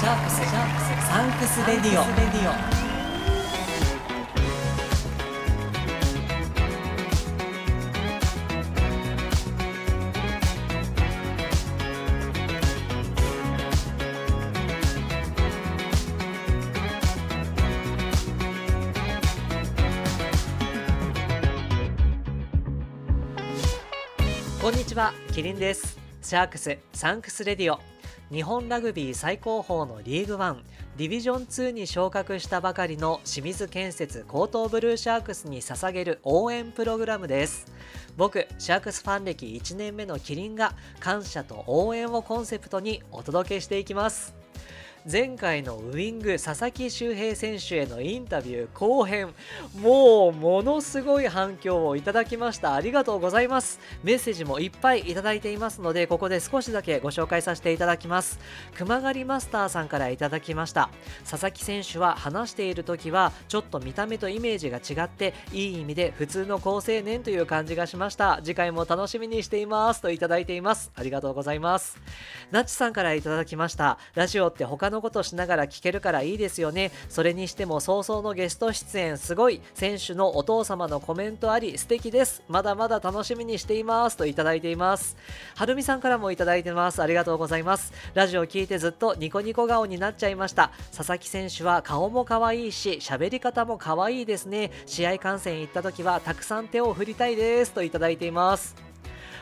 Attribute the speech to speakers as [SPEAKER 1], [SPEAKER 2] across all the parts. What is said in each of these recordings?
[SPEAKER 1] シャークスサンクスレディオ。こんにちはキリンです。シャークスサンクスレディオ。日本ラグビー最高峰のリーグワンディビジョン2に昇格したばかりの清水建設高等ブルーシャークスに捧げる応援プログラムです。僕シャークスファン歴1年目のキリンが感謝と応援をコンセプトにお届けしていきます。前回のウイング佐々木修平選手へのインタビュー後編もうものすごい反響をいただきました。ありがとうございます。メッセージもいっぱいいただいていますのでここで少しだけご紹介させていただきます。熊狩マスターさんからいただきました。佐々木選手は話している時はちょっと見た目とイメージが違っていい意味で普通の好青年という感じがしました。次回も楽しみにしていますといただいています。ありがとうございます。ナッチさんからいただきました。ラジオって他のことしながら聞けるからいいですよね。それにしても早々のゲスト出演すごい。選手のお父様のコメントあり素敵です。まだまだ楽しみにしています。といただいています。はるみさんからもいただいてます。ありがとうございます。ラジオ聞いてずっとニコニコ顔になっちゃいました。佐々木選手は顔も可愛いし喋り方も可愛いですね。試合観戦行った時はたくさん手を振りたいです。といただいています。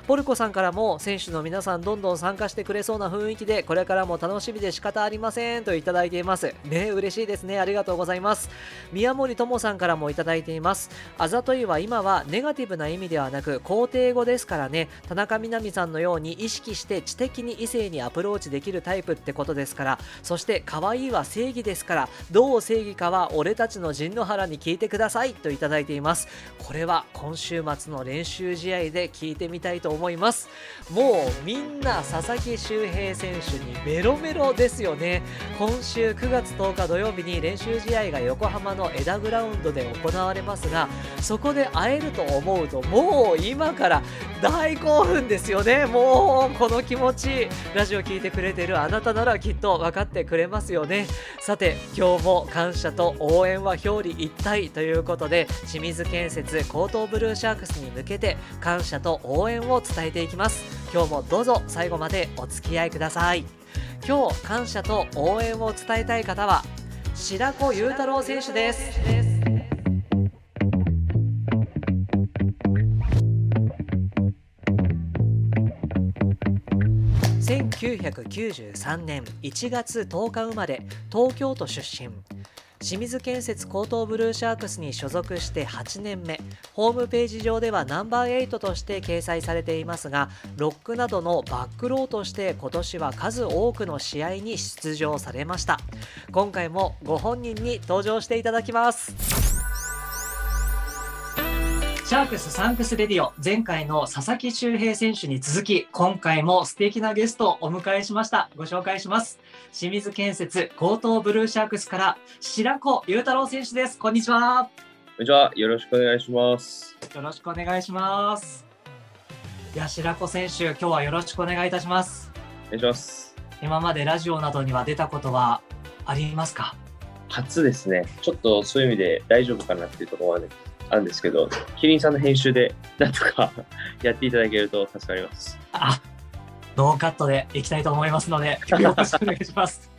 [SPEAKER 1] ポルコさんからも選手の皆さんどんどん参加してくれそうな雰囲気でこれからも楽しみで仕方ありませんといただいています。ね嬉しいですね。ありがとうございます。宮森智さんからもいただいています。あざといは今はネガティブな意味ではなく肯定語ですからね。田中みな実さんのように意識して知的に異性にアプローチできるタイプってことですからそして可愛いは正義ですからどう正義かは俺たちの陣野原に聞いてくださいといただいています。これは今週末の練習試合で聞いてみたいと思います。もうみんな佐々木修平選手にメロメロですよね。今週9月10日土曜日に練習試合が横浜の枝グラウンドで行われますがそこで会えると思うともう今から大興奮ですよね。もうこの気持ちラジオ聞いてくれてるあなたならきっと分かってくれますよね。さて今日も感謝と応援は表裏一体ということで清水建設高等ブルーシャークスに向けて感謝と応援を伝えていきます。今日もどうぞ最後までお付き合いください。今日感謝と応援を伝えたい方は白子裕太郎選手です。1993年1月10日生まれ東京都出身。清水建設高等ブルーシャークスに所属して8年目。ホームページ上ではナンバー8として掲載されていますがロックなどのバックローとして今年は数多くの試合に出場されました。今回もご本人に登場していただきます。シャークスサンクスレディオ前回の佐々木修平選手に続き今回も素敵なゲストをお迎えしましたご紹介します清水建設江東ブルーシャークスから白子雄太郎選手ですこんにちは
[SPEAKER 2] こんにちは。よろしくお願いします。
[SPEAKER 1] よろしくお願いしますいや白子選手今日はよろしくお願いいたします
[SPEAKER 2] お願いします。
[SPEAKER 1] 今までラジオなどには出たことはありますか？
[SPEAKER 2] 初ですね。ちょっとそういう意味で大丈夫かなっていうところはね、あるんですけど、キリンさんの編集でなんとか やっていただけると助かります。
[SPEAKER 1] あノーカットでいきたいと思いますのでよろしくお願いします。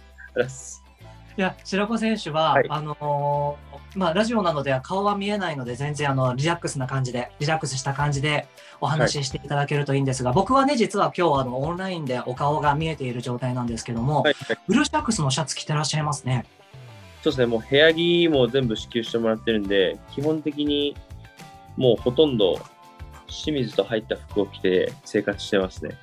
[SPEAKER 2] い
[SPEAKER 1] や白子選手は、
[SPEAKER 2] はい。
[SPEAKER 1] あのーまあ、ラジオなのでは顔は見えないので全然あのリラックスな感じでリラックスした感じでお話ししていただけるといいんですが、僕はね実は今日あのオンラインでお顔が見えている状態なんですけども、
[SPEAKER 2] はい。はい。
[SPEAKER 1] ブルーシャックスのシャツ着てらっしゃいますね。
[SPEAKER 2] そうですね、もう部屋着も全部支給してもらってるんで、基本的にもうほとんど清水と入った服を着て生活してますね。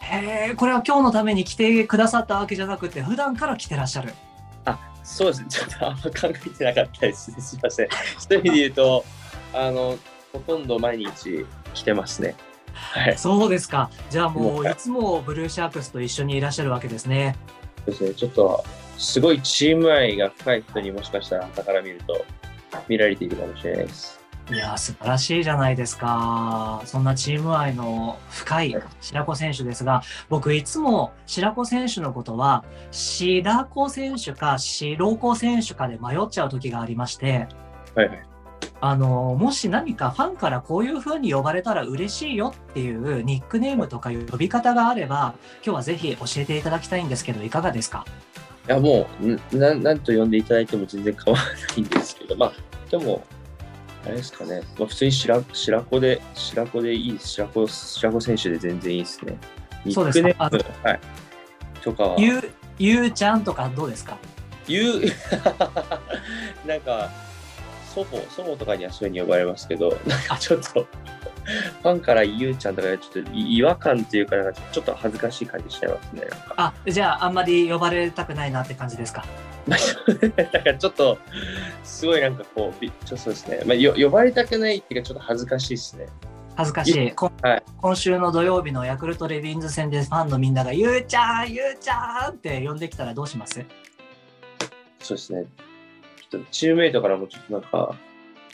[SPEAKER 1] へえこれは今日のために着てくださったわけじゃなくて普段から着てらっしゃる。
[SPEAKER 2] あ、そうですね。ちょっとあんま考えてなかったです。すいません。そういう意味で言うと、あの、ほとんど毎日着てますね。はい。
[SPEAKER 1] そうですかじゃあも
[SPEAKER 2] もう
[SPEAKER 1] ういつもブルーシャークスと一緒にいらっしゃるわけですね。
[SPEAKER 2] そうですね。ちょっと、すごいチーム愛が深い人にもしかしたら、傍から見ると、見られているかもしれないです。
[SPEAKER 1] いやー素晴らしいじゃないですか。そんなチーム愛の深い白子選手ですが、僕いつも白子選手のことは、白子選手か白子選手かで迷っちゃう時がありまして、
[SPEAKER 2] はいはい。
[SPEAKER 1] あのもし何かファンからこういう風に呼ばれたら嬉しいよっていうニックネームとか呼び方があれば、今日はぜひ教えていただきたいんですけど、いかがですか？
[SPEAKER 2] いや、もう、んななんと呼んでいただいても全然構わないんですけど、まあ、でも、あれですかね、まあ、普通に白白子で、白子でいい。白子、白子選手で全然いいですね。ニ
[SPEAKER 1] そうですか
[SPEAKER 2] ーム、はい。とかは、
[SPEAKER 1] ゆう、ゆうちゃんとかどうですか？
[SPEAKER 2] ゆう、なんか、祖母、祖母とかにはそういうふうに呼ばれますけど、なんかちょっと、ファンからゆうちゃんとかちょっと違和感っていうか、なんかちょっと恥ずかしい感じしちゃいますね。
[SPEAKER 1] あ、じゃああんまり呼ばれたくないなって感じですか？
[SPEAKER 2] なんかちょっと、すごいなんかこう、びちょっとそうですね。まあ、よ呼ばれたくないっていうか、ちょっと恥ずかしいですね。
[SPEAKER 1] 恥ずかしい。
[SPEAKER 2] はい
[SPEAKER 1] 今週の土曜日のヤクルトレディーンズ戦でファンのみんなが、ゆうちゃん、ゆうちゃんって呼んできたらどうします？
[SPEAKER 2] そうですね。ちょっとチームメイトからもちょっとなんか、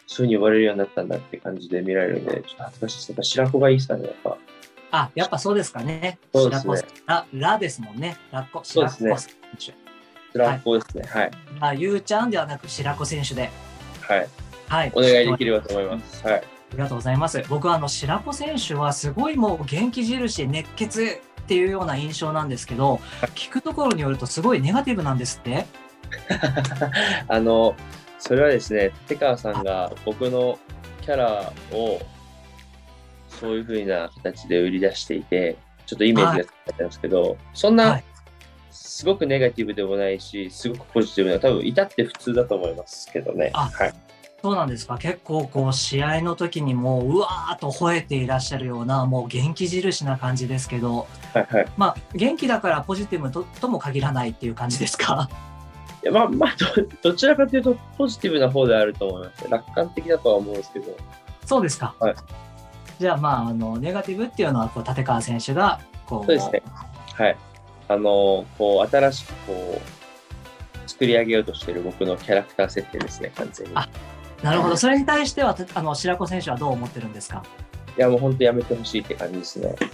[SPEAKER 2] そういうふうに呼ばれるようになったんだって感じで見られるんで、ちょっと恥ずかしいです。やっぱ白子がいいですかね、やっぱ。
[SPEAKER 1] あ、やっぱそうですかね。
[SPEAKER 2] そうですね
[SPEAKER 1] ラ、ラですもんね。ラッコ、
[SPEAKER 2] そう
[SPEAKER 1] 白
[SPEAKER 2] ですね
[SPEAKER 1] 子選
[SPEAKER 2] 白子ですね。はい。
[SPEAKER 1] 手。あ、ゆうちゃんではなく白子選手で。
[SPEAKER 2] はい。
[SPEAKER 1] はい。
[SPEAKER 2] お願いできればと思います。はい。
[SPEAKER 1] ありがとうございます。僕はあの白子選手はすごいもう元気印、熱血っていうような印象なんですけど、聞くところによるとすごいネガティブなんですって。
[SPEAKER 2] あの、それはですね、手川さんが僕のキャラをそういうふうな形で売り出していて、ちょっとイメージがつかったんですけど、そん
[SPEAKER 1] は
[SPEAKER 2] ないすごくネガティブでもないし、すごくポジティブな、多分至って普通だと思いますけどね。
[SPEAKER 1] あ
[SPEAKER 2] はい。
[SPEAKER 1] そうなんですか。結構こう試合の時にもううわーっと吠えていらっしゃるようなもう元気印な感じですけど、
[SPEAKER 2] はいはい。
[SPEAKER 1] まあ元気だからポジティブととも限らないっていう感じですか？
[SPEAKER 2] いやまあまあど、どちらかというとポジティブな方であると思います。楽観的だとは思うんですけど。
[SPEAKER 1] そうですか。
[SPEAKER 2] はい
[SPEAKER 1] じゃあまああのネガティブっていうのはこう立川選手がこう
[SPEAKER 2] そうですねはい。あの、こう、新しくこう、作り上げようとしている僕のキャラクター設定ですね、完全に。
[SPEAKER 1] あなるほど。それに対してはたあの白子選手はどう思ってるんですか？
[SPEAKER 2] いや、もう本当やめてほしいって感じですね。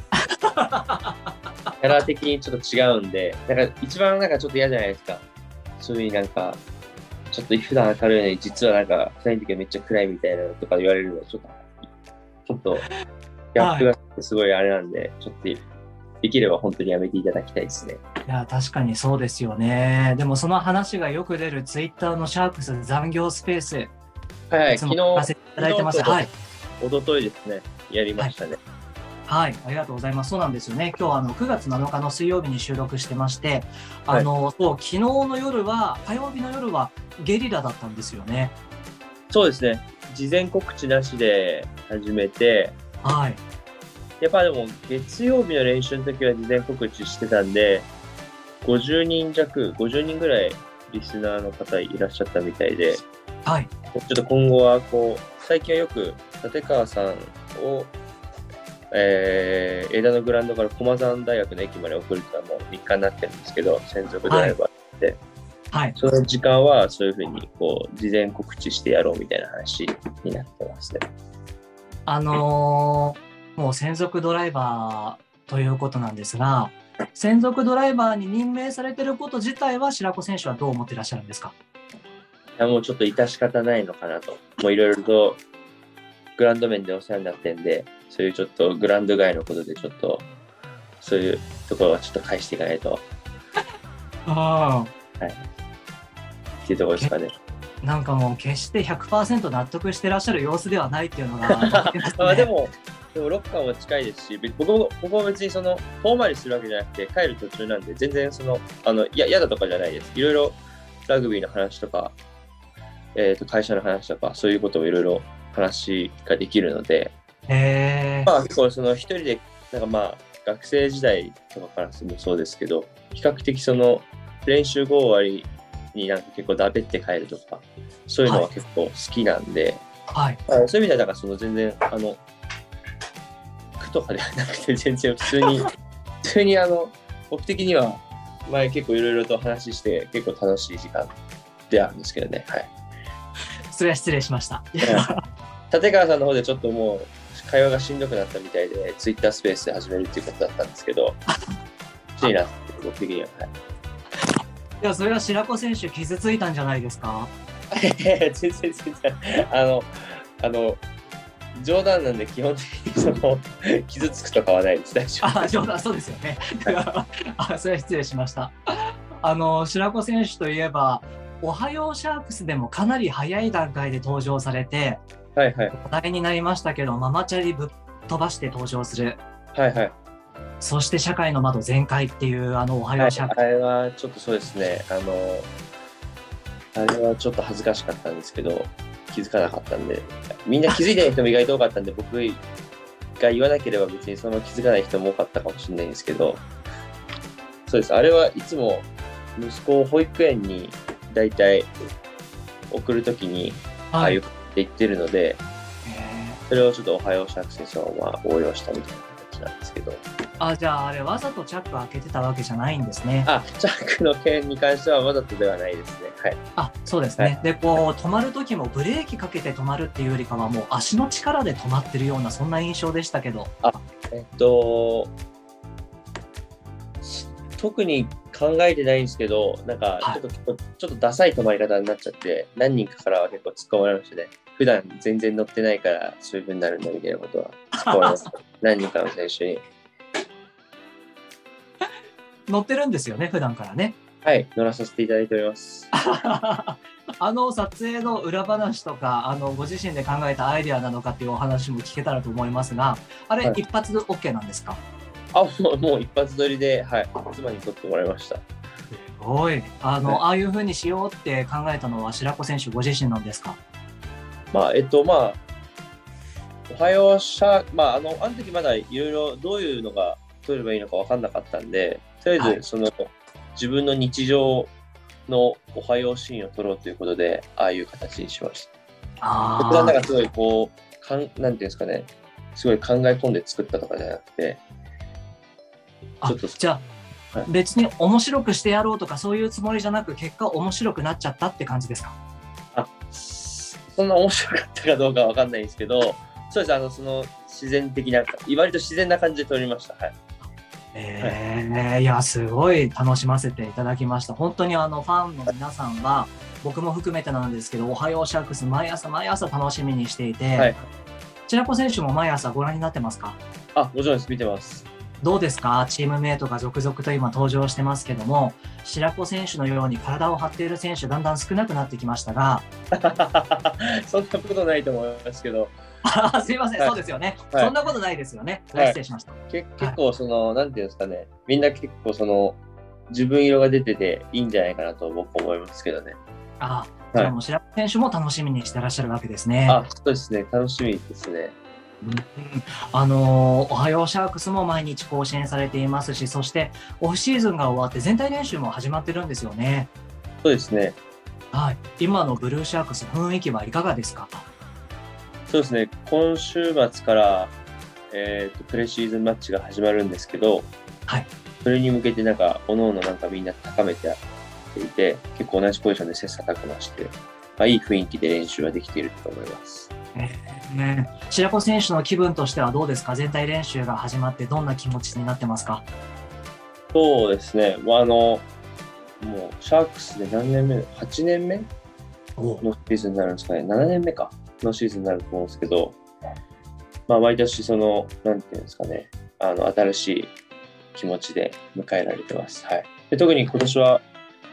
[SPEAKER 2] キャラ的にちょっと違うんで、なんか一番なんかちょっと嫌じゃないですか。そういうなんか、ちょっと普段明るいのに、実はなんか、二人の時はめっちゃ暗いみたいなのとか言われるのは、ちょっと、ちょっと、ギャップがすごいあれなんで、ちょっと、できれば本当にやめていただきたいですね。
[SPEAKER 1] いや確かにそうですよね。でもその話がよく出るツイッターのシャークス残業スペース、
[SPEAKER 2] はい、はい、昨日、
[SPEAKER 1] 聞かせていただいてます。
[SPEAKER 2] 昨日
[SPEAKER 1] はい。
[SPEAKER 2] 一昨日ですね、やりましたね。
[SPEAKER 1] はい、ありがとうございます。そうなんですよね。今日はあの9月7日の水曜日に収録してまして、あの、そう昨日の夜は火曜日の夜はゲリラだったんですよね。
[SPEAKER 2] そうですね、事前告知なしで始めて、
[SPEAKER 1] はい。
[SPEAKER 2] やっぱでも月曜日の練習の時は事前告知してたんで、50人弱、50人ぐらいリスナーの方いらっしゃったみたいで、ち
[SPEAKER 1] はい。
[SPEAKER 2] ょっと今後はこう、最近はよく立川さんを、えー、枝のグラウンドから駒山大学の駅まで送るってのはもう日課になってるんですけど、専属ドライバー。
[SPEAKER 1] はい。
[SPEAKER 2] その時間はそういうふうにこう事前告知してやろうみたいな話になってますね。
[SPEAKER 1] あのーもう専属ドライバーということなんですが、専属ドライバーに任命されてること自体は白子選手はどう思ってらっしゃるんですか？
[SPEAKER 2] いやもうちょっと致し方ないのかなと。もういろいろとグラウンド面でお世話になってんで、そういうちょっとグラウンド外のことでちょっと、そういうところはちょっと返していかないと
[SPEAKER 1] あ
[SPEAKER 2] っていうところですかね。
[SPEAKER 1] あ。なんかもう決して100%納得してらっしゃる様子ではないっていうのがね
[SPEAKER 2] ま あでも、でもロッカーも近いですし、べ僕も僕も別にその遠回りするわけじゃなくて、帰る途中なんで、全然その、あの、いや、嫌だとかじゃないです。いろいろラグビーの話とか、えっ、と、会社の話とか、そういうことをいろいろ話ができるので、
[SPEAKER 1] へえ
[SPEAKER 2] まあ結構その一人で、なんかまあ学生時代とかからもそうですけど、比較的その練習後終わりになんか結構だべって帰るとか、そういうのは結構好きなんで、
[SPEAKER 1] はい。
[SPEAKER 2] まあそういう意味ではなんかその全然、あの、苦とかではなくて全然普通に、普通にあの、僕的には前結構いろいろと話して結構楽しい時間であるんですけどね、はい。
[SPEAKER 1] それは失礼しました。
[SPEAKER 2] 立川さんの方でちょっともう会話がしんどくなったみたいで、ツイッタースペースで始めるっていうことだったんですけど、欲しいなって、僕的には。はい
[SPEAKER 1] いや、それは白子選手傷ついたんじゃないですか？
[SPEAKER 2] 全然全然あのあの冗談なんで基本的にその 傷つくとかはないです大丈夫
[SPEAKER 1] あ、冗談、そうですよね。あ、それは失礼しました。あの、白子選手といえば、おはようシャークスでもかなり早い段階で登場されて、
[SPEAKER 2] はいはい。
[SPEAKER 1] 話題になりましたけど、ママチャリぶっ飛ばして登場する。
[SPEAKER 2] はいはい。
[SPEAKER 1] そして社会の窓全開っていう、あの、おはよ
[SPEAKER 2] はい
[SPEAKER 1] うシャークス。
[SPEAKER 2] あれはちょっとそうですね。あのあれはちょっと恥ずかしかったんですけど気づかなかったんで。みんな気づいてない人も意外と多かったんで僕が言わなければ別にその気づかない人も多かったかもしれないんですけど。そうです。あれはいつも息子を保育園に大体送るときにああいうって言ってるので、
[SPEAKER 1] え
[SPEAKER 2] それをちょっとおはようシャーク先生をまあ応用したみたいな形なんですけど、
[SPEAKER 1] ーあ、じゃあ、あれ、わざとチャック開けてたわけじゃないんですね。
[SPEAKER 2] あ、チャックの件に関してはわざとではないですね。はい。
[SPEAKER 1] あ、そうですね。
[SPEAKER 2] はい
[SPEAKER 1] で、こう、止まる時もブレーキかけて止まるっていうよりかは、もう足の力で止まってるような、そんな印象でしたけど。
[SPEAKER 2] えっと、特に考えてないんですけど、なんか
[SPEAKER 1] はい
[SPEAKER 2] ちょっと、ちょっとダサい止まり方になっちゃって、何人かからは結構突っ込まれましたね。普段全然乗ってないからそういう風になるんだみたいなことは突っ込まれました。何人かの選手に。
[SPEAKER 1] 乗ってるんですよね、普段からね。
[SPEAKER 2] はい、乗らさせていただいております。
[SPEAKER 1] あの撮影の裏話とか、あのご自身で考えたアイデアなのかっていうお話も聞けたらと思いますが、あれ、
[SPEAKER 2] はい
[SPEAKER 1] 一発 OK なんですか？
[SPEAKER 2] あ、もうもう一発撮りで、はい、妻に撮ってもらいました。
[SPEAKER 1] すごい。あの、
[SPEAKER 2] はい
[SPEAKER 1] ああいうふうにしようって考えたのは白子選手ご自身なんですか？
[SPEAKER 2] まあ、えっと、まあ、おはようシャー、まあ、あの、あの時まだいろいろどういうのが撮ればいいのか分かんなかったんで、とりあ
[SPEAKER 1] はい。
[SPEAKER 2] えず、その、自分の日常のおはようシーンを撮ろうということで、ああいう形にしました。
[SPEAKER 1] あ
[SPEAKER 2] 僕はなん
[SPEAKER 1] あ
[SPEAKER 2] かすごいこう、かんなんていうんですかね、すごい考え込んで作ったとかじゃなくて、
[SPEAKER 1] あ
[SPEAKER 2] ちょっと
[SPEAKER 1] じゃあ、
[SPEAKER 2] はい。
[SPEAKER 1] 別に面白くしてやろうとかそういうつもりじゃなく結果面白くなっちゃったって感じですか？
[SPEAKER 2] あそんな面白かったかどうかわかんないんですけど、そうです、あの、その自然的な、割と自然な感じで撮りました。はい。
[SPEAKER 1] えーいやすごい楽しませていただきました本当にあのファンの皆さんは僕も含めてなんですけど「おはようシャークス」毎朝毎朝楽しみにしていて、
[SPEAKER 2] はい
[SPEAKER 1] 白子選手も毎朝ご覧になってますか？
[SPEAKER 2] あ、もちろんです、見てます。
[SPEAKER 1] どうですか？チームメイトが続々と今登場してますけども白子選手のように体を張っている選手だんだん少なくなってきましたが。
[SPEAKER 2] そんなことないと思いますけど、
[SPEAKER 1] あ すいません、
[SPEAKER 2] はい。
[SPEAKER 1] そうですよね、
[SPEAKER 2] はい。
[SPEAKER 1] そんなことないですよね、
[SPEAKER 2] はい。
[SPEAKER 1] 失礼しました。
[SPEAKER 2] け結構その、なんていうんですかね、みんな結構その、自分色が出てていいんじゃないかなと僕思いますけどね。
[SPEAKER 1] あじゃあもう白子選手も楽しみにしてらっしゃるわけですね。
[SPEAKER 2] あ、そうですね、楽しみですね。
[SPEAKER 1] うん。あのーおはようシャークスも毎日更新されていますし、そしてオフシーズンが終わって全体練習も始まってるんですよね。
[SPEAKER 2] そうですね、
[SPEAKER 1] はい、今のブルーシャークス、雰囲気はいかがですか？
[SPEAKER 2] そうですね、今週末から、えーとプレシーズンマッチが始まるんですけど、
[SPEAKER 1] はい。
[SPEAKER 2] それに向けてなんか、おのおのなんかみんな高めていて、結構同じポジションで切磋琢磨して、まあ、いい雰囲気で練習はできていると思います。
[SPEAKER 1] ね。白子選手の気分としてはどうですか？全体練習が始まってどんな気持ちになってますか？
[SPEAKER 2] そうですね、まあ、あの、もう、シャークスで何年目 ?8 年目？
[SPEAKER 1] お。
[SPEAKER 2] のシーズンになるんですかね、7年目か。のシーズンになると思うんですけど、まあ、毎年、その、なんていうんですかね、あの、新しい気持ちで迎えられてます。はい。で特に今年は、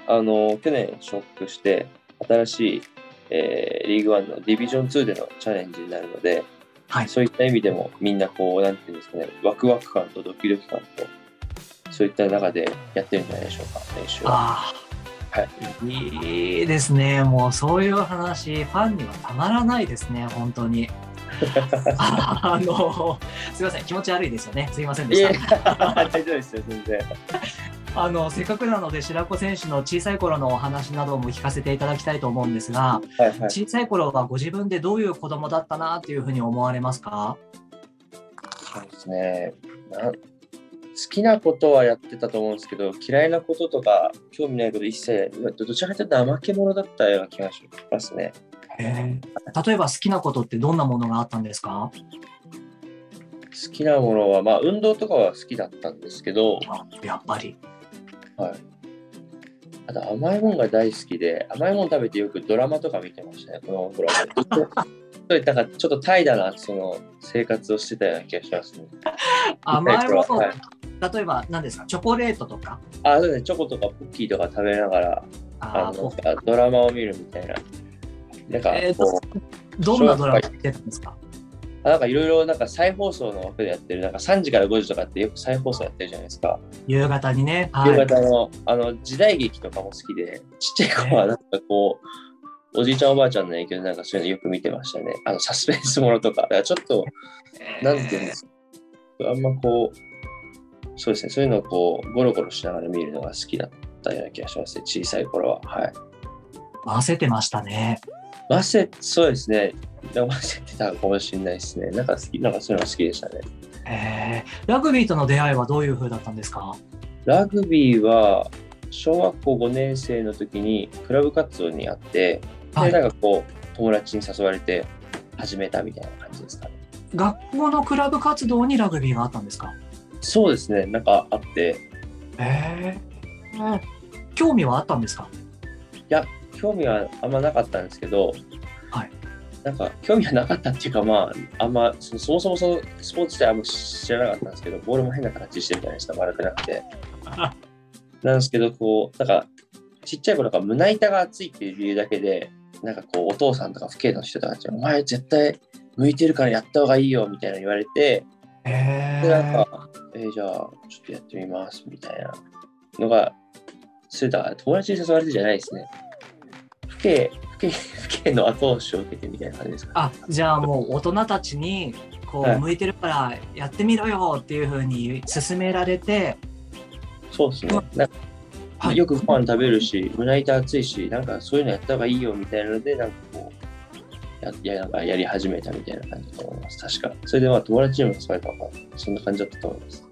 [SPEAKER 2] あの、去年昇格して、新しい、えーリーグワンのディビジョン2でのチャレンジになるので、
[SPEAKER 1] はい
[SPEAKER 2] そういった意味でも、みんなこう、なんていうんですかね、ワクワク感とドキドキ感と、そういった中でやってるんじゃないでしょうか、練習は。はい
[SPEAKER 1] いいですね。もうそういう話、ファンにはたまらないですね、本当に。あの、すいません、気持ち悪いですよね。すいませんでした。
[SPEAKER 2] 大丈夫ですよ、全然。
[SPEAKER 1] あの、せっかくなので、白子選手の小さい頃のお話なども聞かせていただきたいと思うんですが、
[SPEAKER 2] はいはい。
[SPEAKER 1] 小さい頃はご自分でどういう子供だったなっていうふうに思われますか？
[SPEAKER 2] そうですねな。好きなことはやってたと思うんですけど、嫌いなこととか、興味ないこと一切、どちらかというと怠け者だったような気がしますね。
[SPEAKER 1] えー、例えば好きなことってどんなものがあったんですか？
[SPEAKER 2] 好きなものは、まあ、運動とかは好きだったんですけど、
[SPEAKER 1] やっぱり。
[SPEAKER 2] はい。あと、甘いものが大好きで、甘いもの食べてよくドラマとか見てましたね、このドラマ。そういったちょっと怠惰なその生活をしてたような気がしますね。
[SPEAKER 1] 甘いもの、はい、例えば何ですか、チョコレートとか？
[SPEAKER 2] あ、そうですね、チョコとかポッキーとか食べながら、あのドラマを見るみたいな。なんか、えー、
[SPEAKER 1] どんなドラマ見てたんですか？
[SPEAKER 2] なんかいろいろなんか再放送の枠でやってる、なんか3時から5時とかってよく再放送やってるじゃないですか。
[SPEAKER 1] 夕方にね。
[SPEAKER 2] はい、夕方のあの時代劇とかも好きで、ちっちゃい子はなんかこう、おじいちゃんおばあちゃんの影響でなんかそういうのよく見てましたね。あのサスペンスものとか。だからちょっと、なんていうんですか。あんまこう、そうですね、そういうのをこう、ゴロゴロしながら見るのが好きだったような気がしますね、小さい頃は。はい。
[SPEAKER 1] 回せてましたね。
[SPEAKER 2] 回せ、そうですね。騙せてたかもしれないですね。なんか好き、なんかそういうの好きでしたね。
[SPEAKER 1] えー、ラグビーとの出会いはどういう風だったんですか？
[SPEAKER 2] ラグビーは小学校5年生の時にクラブ活動にあって、はい、でなんかこう友達に誘われて始めたみたいな感じですかね。
[SPEAKER 1] 学校のクラブ活動にラグビーがあったんですか？
[SPEAKER 2] そうですね、なんかあって。
[SPEAKER 1] えー、興味はあったんですか？
[SPEAKER 2] いや、興味はあんまなかったんですけど、
[SPEAKER 1] はい、
[SPEAKER 2] なんか興味はなかったっていうか、まあ、あんまそそもそもそのスポーツ自体あんま知らなかったんですけど、ボールも変な形してるじゃないですか、丸くなくて。なんですけど、こう、なんか、ちっちゃい頃から胸板が厚いっていう理由だけで、なんかこう、お父さんとか父兄の人たちお前絶対向いてるからやった方がいいよみたいな言われて、
[SPEAKER 1] え
[SPEAKER 2] で、なんか、えー、じゃあ、ちょっとやってみますみたいなのが、それだから友達に誘われてじゃないですね。父兄、父兄 の後押しを受けてみたいな感じですか、
[SPEAKER 1] あじゃあもう大人たちにこう、向いてるからやってみろよっていうふうに勧められて。
[SPEAKER 2] そうですね。なんか、はい、よくご飯食べるし胸板熱いしなんかそういうのやった方がいいよみたいなのでなんかこうややなんかやり始めたみたいな感じだと思います。確か。それでまあ友達にも伝えたのかそんな感じだったと思います。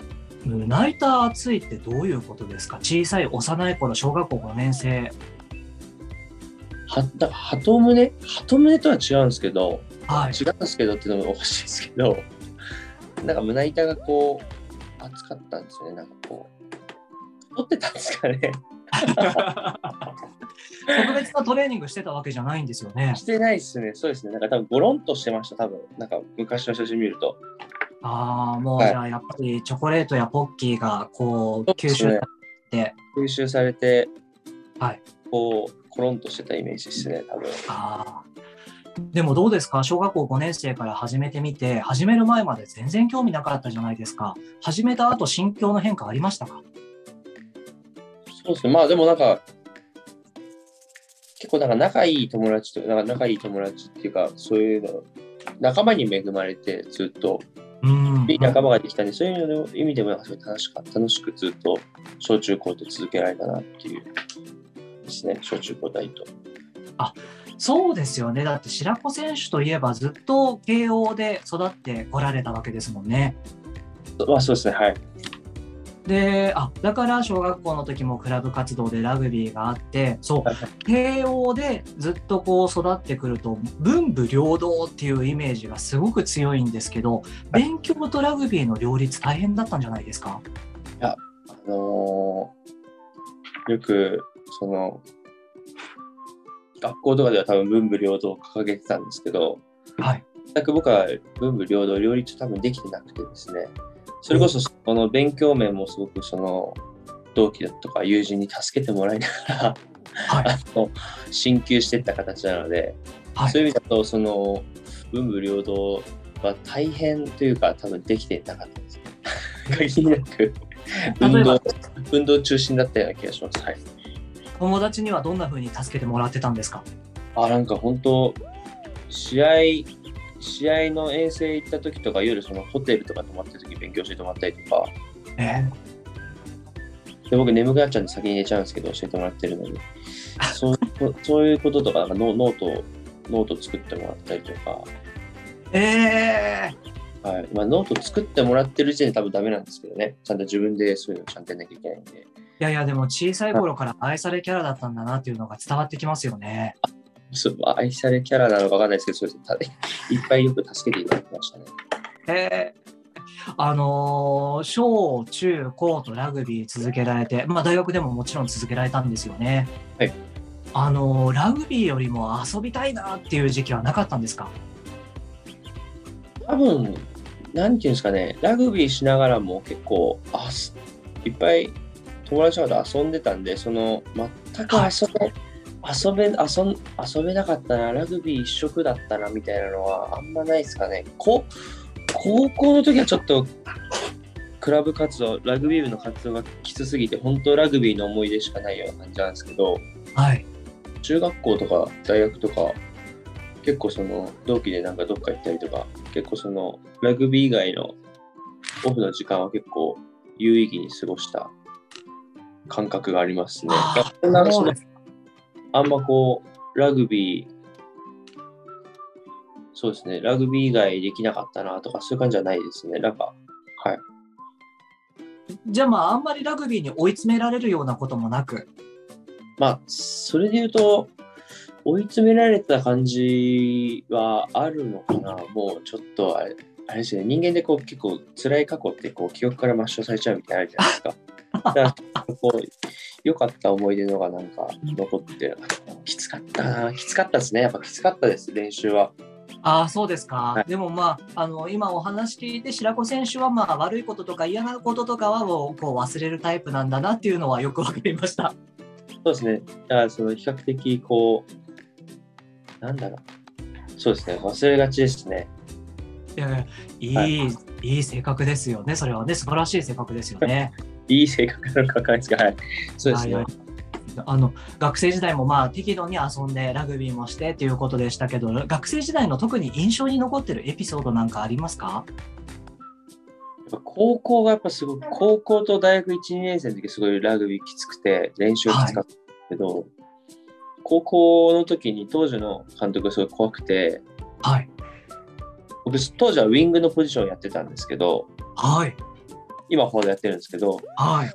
[SPEAKER 1] 胸板熱いってどういうことですか？小さい幼い頃小学校5年生
[SPEAKER 2] はだ鳩胸？鳩胸とは違うんですけど、
[SPEAKER 1] はい、
[SPEAKER 2] 違うんですけどっていうのもおかしいですけど なんか胸板がこう熱かったんですよねなんかこう取ってたんですかね
[SPEAKER 1] 特別なトレーニングしてたわけじゃないんですよね。
[SPEAKER 2] してないですね。そうですね。なんか多分ゴロンとしてました。多分なんか昔の写真見ると。
[SPEAKER 1] ああ、もうじゃあやっぱりチョコレートやポッキーがこう吸収されて、ね、
[SPEAKER 2] 吸収されて、
[SPEAKER 1] はい。
[SPEAKER 2] こうコロンとしてたイメージですね、多分。
[SPEAKER 1] あでもどうですか？小学校5年生から始めてみて、始める前まで全然興味なかったじゃないですか。始めた後、心境の変化ありましたか？
[SPEAKER 2] そうですね。まあでもなんか、結構なんか仲いい友達と、なんか仲いい友達っていうか、そういうの、仲間に恵まれてずっと、いい仲間ができたんで、そういうの意味でも楽しかった、楽しくずっと小中高で続けられたなっていうですね、小中高大と。
[SPEAKER 1] あそうですよね、だって白子選手といえば、ずっと慶応で育ってこられたわけですもんね。
[SPEAKER 2] まあ、そうですね、はい。
[SPEAKER 1] であだから小学校の時もクラブ活動でラグビーがあってそう。慶応でずっとこう育ってくると文武両道っていうイメージがすごく強いんですけど勉強とラグビーの両立大変だったんじゃないですか？
[SPEAKER 2] いやあのー、よくその、学校とかでは多分文武両道を掲げてたんですけど、
[SPEAKER 1] はい。
[SPEAKER 2] 全く僕は文武両道両立多分できてなくてですね、それこそその勉強面もすごくその同期だとか友人に助けてもらいながら、はい、あの進級していった形なので、はい、そういう意味だとその文武両道は大変というか多分できてなかったですね。限りなく運動運動中心だったような気がします。はい
[SPEAKER 1] 友達にはどんな風に助けてもらってたんですか？
[SPEAKER 2] あなんか本当試合試合の遠征行った時とか夜そのホテルとか泊まってる時勉強してもらったりとか、
[SPEAKER 1] え
[SPEAKER 2] ー、で僕眠くなっちゃうんで先に寝ちゃうんですけど教えてもらってるのに。そう そういうこととかなんかノートノート作ってもらったりとか。
[SPEAKER 1] え
[SPEAKER 2] ー、はい。まあ、ノート作ってもらってる時点で多分ダメなんですけどね。ちゃんと自分でそういうのちゃんとやんなきゃいけないんで。
[SPEAKER 1] いやいや、でも小さい頃から愛されキャラだったんだなっていうのが伝わってきますよね。
[SPEAKER 2] そう愛されキャラなのかわかんないですけど、そうですたいっぱいよく助けていただきましたね。
[SPEAKER 1] えーあのー小中高とラグビー続けられて、まあ、大学でももちろん続けられたんですよね。
[SPEAKER 2] はい
[SPEAKER 1] あのーラグビーよりも遊びたいなっていう時期はなかったんですか？
[SPEAKER 2] 多分、なんていうんですかね、ラグビーしながらも結構、あすいっぱい友達とかと遊んでたんで、その、全く遊べ、遊べ、遊ん、遊べなかったな、ラグビー一色だったな、みたいなのはあんまないですかね。こ高校の時はちょっと、クラブ活動、ラグビー部の活動がきつすぎて、本当ラグビーの思い出しかないような感じなんですけど、
[SPEAKER 1] はい。
[SPEAKER 2] 中学校とか大学とか結構その同期でなんかどっか行ったりとか結構そのラグビー以外のオフの時間は結構有意義に過ごした感覚がありますね。
[SPEAKER 1] あー
[SPEAKER 2] 学校の話も
[SPEAKER 1] そうです
[SPEAKER 2] あんまこうラグビーそうですねラグビー以外できなかったなとかそういう感じじゃないですね。なんかはい。
[SPEAKER 1] じゃあまああんまりラグビーに追い詰められるようなこともなく。
[SPEAKER 2] まあ、それで言うと、追い詰められた感じはあるのかな。もうちょっとあれ、あれですね、人間でこう結構辛い過去ってこう記憶から抹消されちゃうみたいなのあるじゃないですか。こう良かった思い出のがなんか残ってる。きつかったな。きつかったですね。やっぱきつかったです、練習は。
[SPEAKER 1] ああ、そうですか。
[SPEAKER 2] はい
[SPEAKER 1] でもまあ、あの今お話聞いて、白子選手はまあ悪いこととか嫌なこととかはもうこう忘れるタイプなんだなっていうのはよくわかりました。
[SPEAKER 2] そうですね。だからその比較的こう、なんだろう。そうですね。忘れがちですね。
[SPEAKER 1] いやいやいい、、
[SPEAKER 2] はい
[SPEAKER 1] い性格ですよね。それはね、素晴らしい性格ですよね。
[SPEAKER 2] いい性格なのかわかんないですが、はい。そうですね。
[SPEAKER 1] はいはい。あの学生時代もまあ適度に遊んでラグビーもしてっていうことでしたけど学生時代の特に印象に残ってるエピソードなんかありますか？
[SPEAKER 2] 高校がやっぱすごく、高校と大学1、2年生の時すごいラグビーきつくて、練習きつかったけど、高校の時に当時の監督がすごい怖くて、
[SPEAKER 1] はい。
[SPEAKER 2] 僕当時はウィングのポジションをやってたんですけど、
[SPEAKER 1] はい
[SPEAKER 2] 今フォワードやってるんですけど、
[SPEAKER 1] はい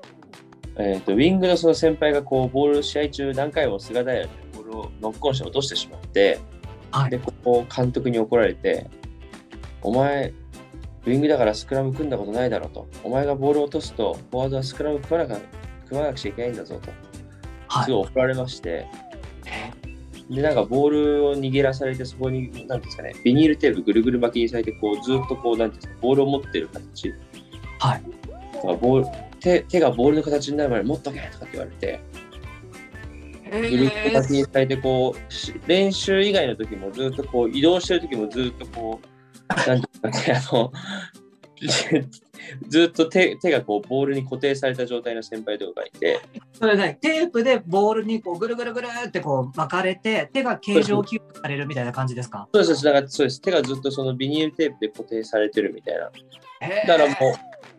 [SPEAKER 2] えー、とウィングのその先輩がこうボール試合中何回も菅平でボールをノックオンして落としてしまって、
[SPEAKER 1] はい
[SPEAKER 2] で、ここ監督に怒られて、お前、ウィングだからスクラム組んだことないだろうと。お前がボールを落とすと、フォワードはスクラム組まなまなくちゃいけないんだぞと。
[SPEAKER 1] はい
[SPEAKER 2] すごい怒られまして、で、なんかボールを握らされて、そこに、なんていうんですかね、ビニールテープぐるぐる巻きにされて、こう、ずっとこう、なんていうんですか、ボールを持ってる形。
[SPEAKER 1] はい
[SPEAKER 2] とかボール手手がボールの形になるまで持っとけとかって言われて、ぐるっと巻きにされて、こう、し練習以外の時もずっとこう、移動してる時もずっとこう、なんていうかね、あの、ずっと手手がこうボールに固定された状態の先輩とかがいて、
[SPEAKER 1] それね、テープでボールにこうぐるぐるぐるってこう巻かれて、手が形状記憶されるみたいな感じですか？
[SPEAKER 2] そうです、だからそうです、手がずっとそのビニールテープで固定されてるみたいな。だからもう、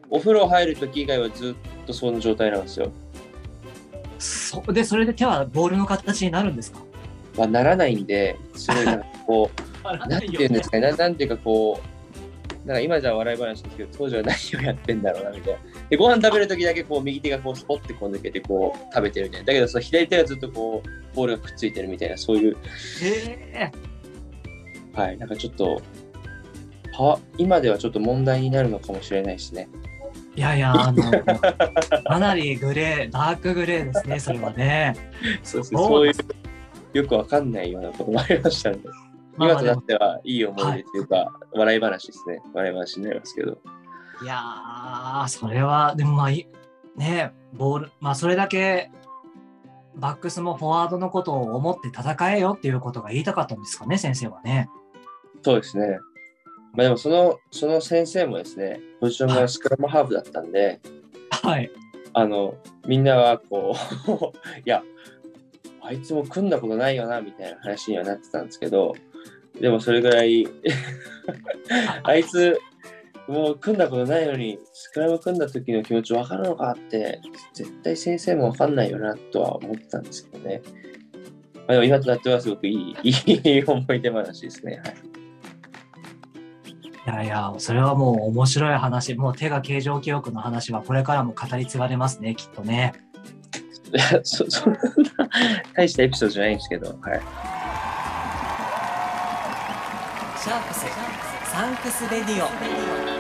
[SPEAKER 2] お風呂入る時以外はずっとその状態なんですよ。
[SPEAKER 1] そで、それで手はボールの形になるんですか？
[SPEAKER 2] まあ、ならないんで、すごいなんかこう、なんていうんですかね、ななんていうかこう、なんか今じゃ笑い話ですけど、当時は何をやってんだろうなみたいな。で、ご飯食べるときだけこう右手がこうスポッてこう抜けてこう食べてるみたいな。だけどその左手はずっとこうボールがくっついてるみたいな、そういう、
[SPEAKER 1] へー
[SPEAKER 2] はい、なんかちょっと、パワ今ではちょっと問題になるのかもしれないですね。
[SPEAKER 1] いやいや、あの、かなりグレー、ダークグレーですね、それはね。
[SPEAKER 2] そうですね、
[SPEAKER 1] そう？
[SPEAKER 2] そういう、よくわかんないようなこともありましたんで。
[SPEAKER 1] まあ
[SPEAKER 2] 今となってはいい思い出というか、笑い話ですね。笑い話になりますけど。
[SPEAKER 1] いやー、それは、でもまあい、ね、ボール、まあ、それだけ、バックスもフォワードのことを思って戦えよっていうことが言いたかったんですかね、先生はね。
[SPEAKER 2] そうですね。まあでもその、その先生もですね、ポジションがスクラムハーフだったんで、
[SPEAKER 1] はい。
[SPEAKER 2] あの、みんなはこう、いや、あいつも組んだことないよな、みたいな話にはなってたんですけど、でもそれぐらい、あいつ、もう組んだことないのに、スクラム組んだ時の気持ち分かるのかって、絶対先生も分かんないよな、とは思ってたんですけどね。まあ、でも今となってはすごくいい、いい思い出話ですね。はい
[SPEAKER 1] いやいや、それはもう面白い話、もう手が形状記憶の話はこれからも語り継がれますね、きっとね。
[SPEAKER 2] いや、そ、そんな大したエピソードじゃないんですけど、はい。
[SPEAKER 1] シャークス、サンクス Radio。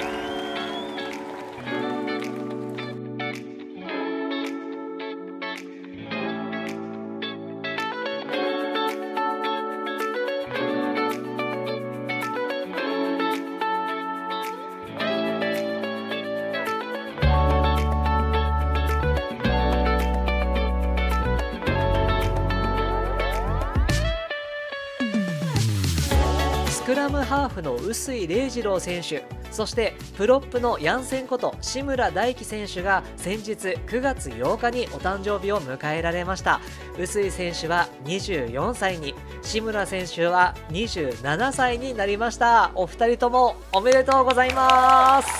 [SPEAKER 1] ハーフの臼井礼二郎選手そしてプロップのヤンセンこと志村大樹選手が先日9月8日にお誕生日を迎えられました。臼井選手は24歳に志村選手は27歳になりました。お二人ともおめでとうございます。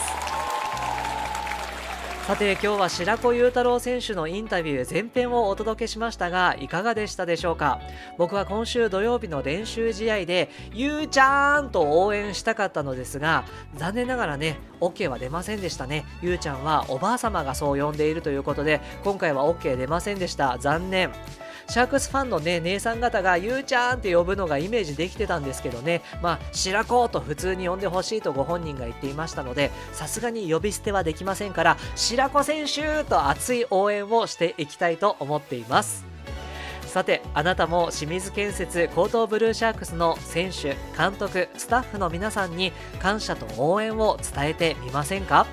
[SPEAKER 1] さて今日は白子裕太郎選手のインタビュー前編をお届けしましたがいかがでしたでしょうか？僕は今週土曜日の練習試合でゆうちゃんと応援したかったのですが残念ながらね OK は出ませんでしたね。ゆうちゃんはおばあ様がそう呼んでいるということで今回は OK 出ませんでした。残念。シャークスファンのね姉さん方がゆうちゃんって呼ぶのがイメージできてたんですけどね。まあ白子と普通に呼んでほしいとご本人が言っていましたのでさすがに呼び捨てはできませんから白子選手と熱い応援をしていきたいと思っています。さてあなたも清水建設高等ブルーシャークスの選手監督スタッフの皆さんに感謝と応援を伝えてみませんか？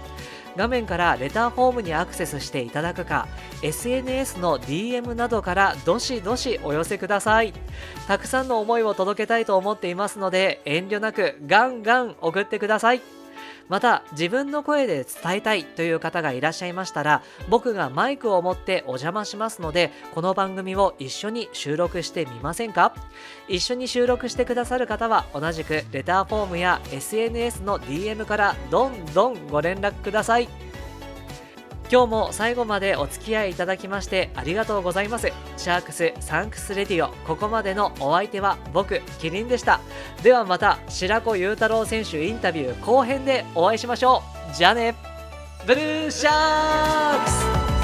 [SPEAKER 1] 画面からレターフォームにアクセスしていただくか SNS の DM などからどしどしお寄せください。たくさんの思いを届けたいと思っていますので遠慮なくガンガン送ってください。また自分の声で伝えたいという方がいらっしゃいましたら僕がマイクを持ってお邪魔しますのでこの番組を一緒に収録してみませんか？一緒に収録してくださる方は同じくレターフォームや SNS の DM からどんどんご連絡ください。今日も最後までお付き合いいただきましてありがとうございます。シャークスサンクスレディオここまでのお相手は僕キリンでした。ではまた白子雄太郎選手インタビュー後編でお会いしましょう。じゃあね。ブルーシャークス。